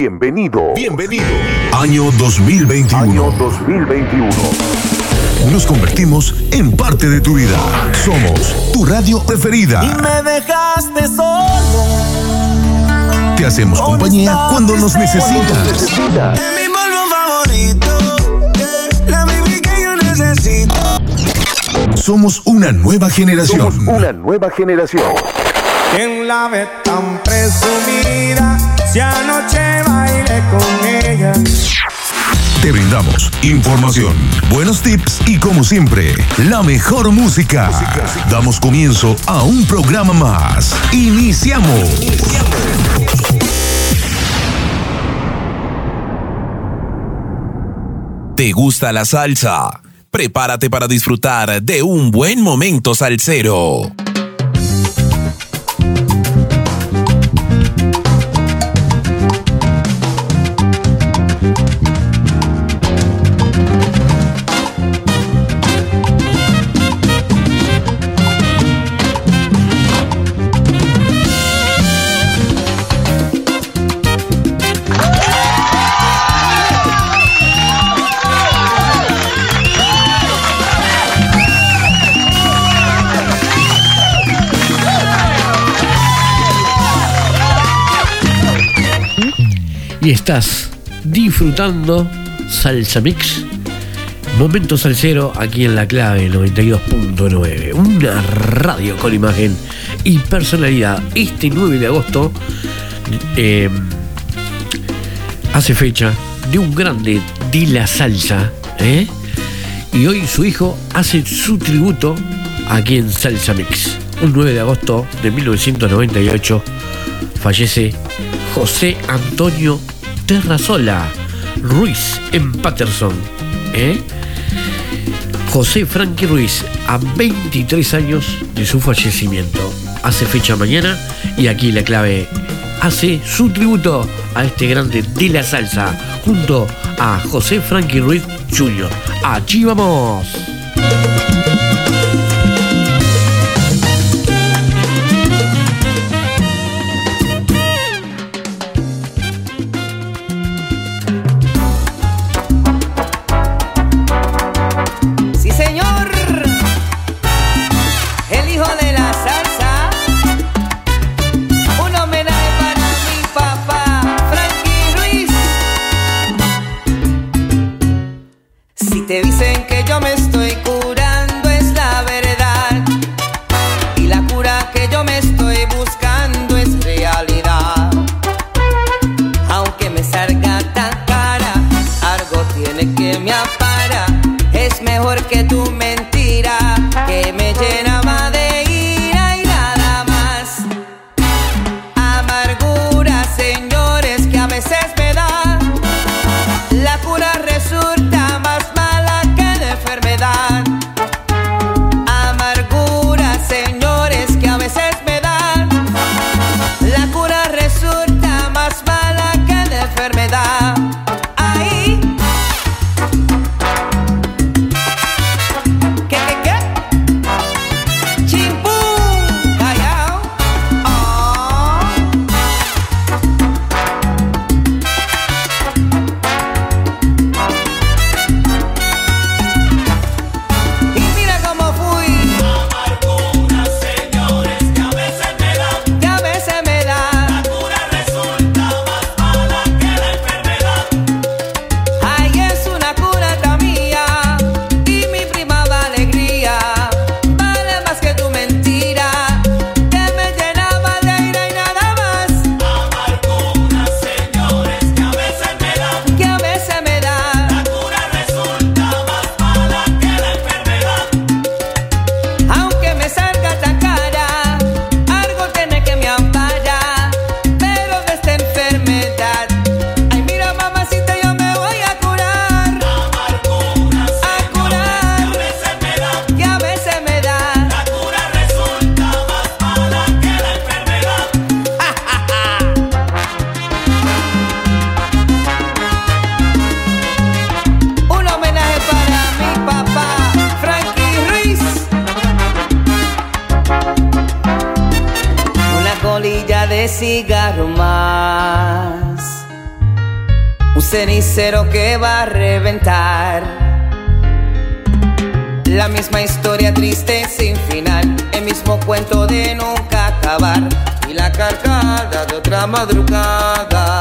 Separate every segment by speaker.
Speaker 1: Bienvenido.
Speaker 2: Bienvenido. Año 2021.
Speaker 1: Año 2021.
Speaker 2: Nos convertimos en parte de tu vida. Somos tu radio preferida.
Speaker 3: Y me dejaste solo.
Speaker 2: Te hacemos compañía cuando nos necesitas.
Speaker 3: En mi polvo favorito. La baby que yo necesito.
Speaker 2: Somos una nueva generación.
Speaker 1: Somos una nueva generación.
Speaker 3: ¿Quién la ve tan presumida? Si anoche bailé con ella.
Speaker 2: Te brindamos información, buenos tips y como siempre, la mejor música. Damos comienzo a un programa más. Iniciamos. ¿Te gusta la salsa? Prepárate para disfrutar de un buen momento salsero.
Speaker 4: Estás disfrutando Salsa Mix. Momento salsero aquí en la clave 92.9. Una radio con imagen y personalidad. Este 9 de agosto eh, hace fecha de un grande de la salsa. ¿eh? Y hoy su hijo hace su tributo aquí en Salsa Mix. Un 9 de agosto de 1998 fallece José Antonio Terrazola Ruiz en Patterson. ¿eh? José Frankie Ruiz, a 23 años de su fallecimiento. Hace fecha mañana y aquí la clave hace su tributo a este grande de la salsa junto a José Frankie Ruiz Jr. Allí vamos.
Speaker 5: de cigarro más. Un
Speaker 4: cenicero que va a reventar. La misma historia triste sin final. El mismo cuento de nunca acabar. Y la carcada de otra madrugada.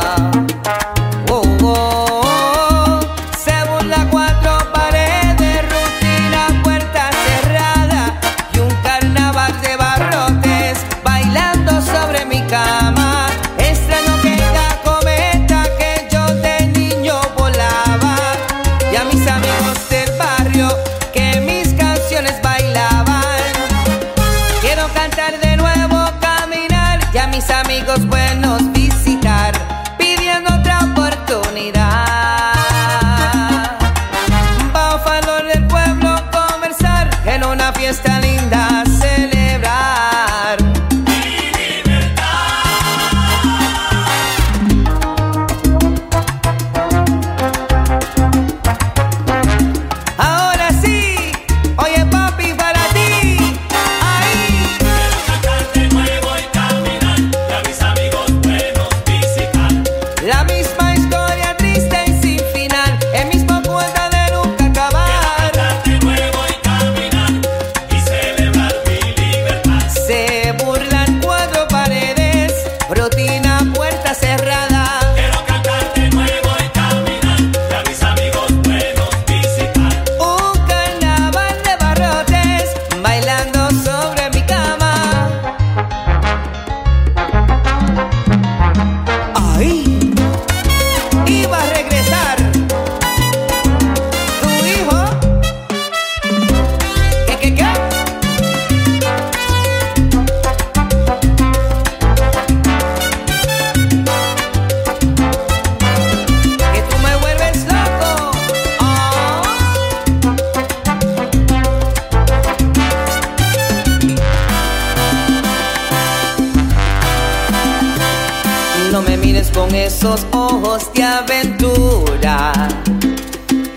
Speaker 4: No me mires con esos ojos de aventura.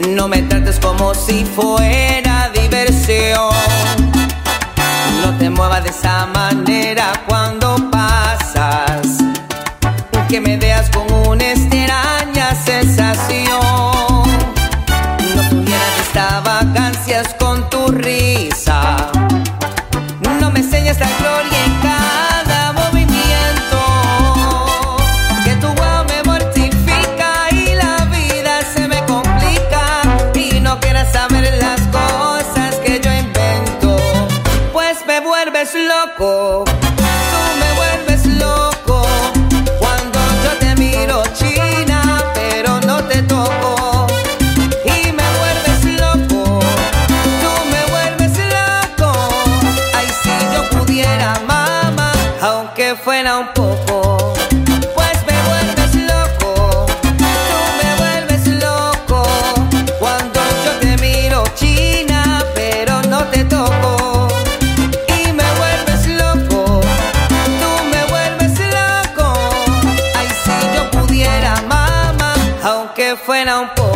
Speaker 4: No me trates como si fuera diversión. No te muevas de esa manera cuando pasas. Que me veas con un Tú me vuelves loco, cuando yo te miro China, pero no te toco, y me vuelves loco, tú me vuelves loco, y si yo pudiera mamar, aunque fuera un poco. when I'm poor.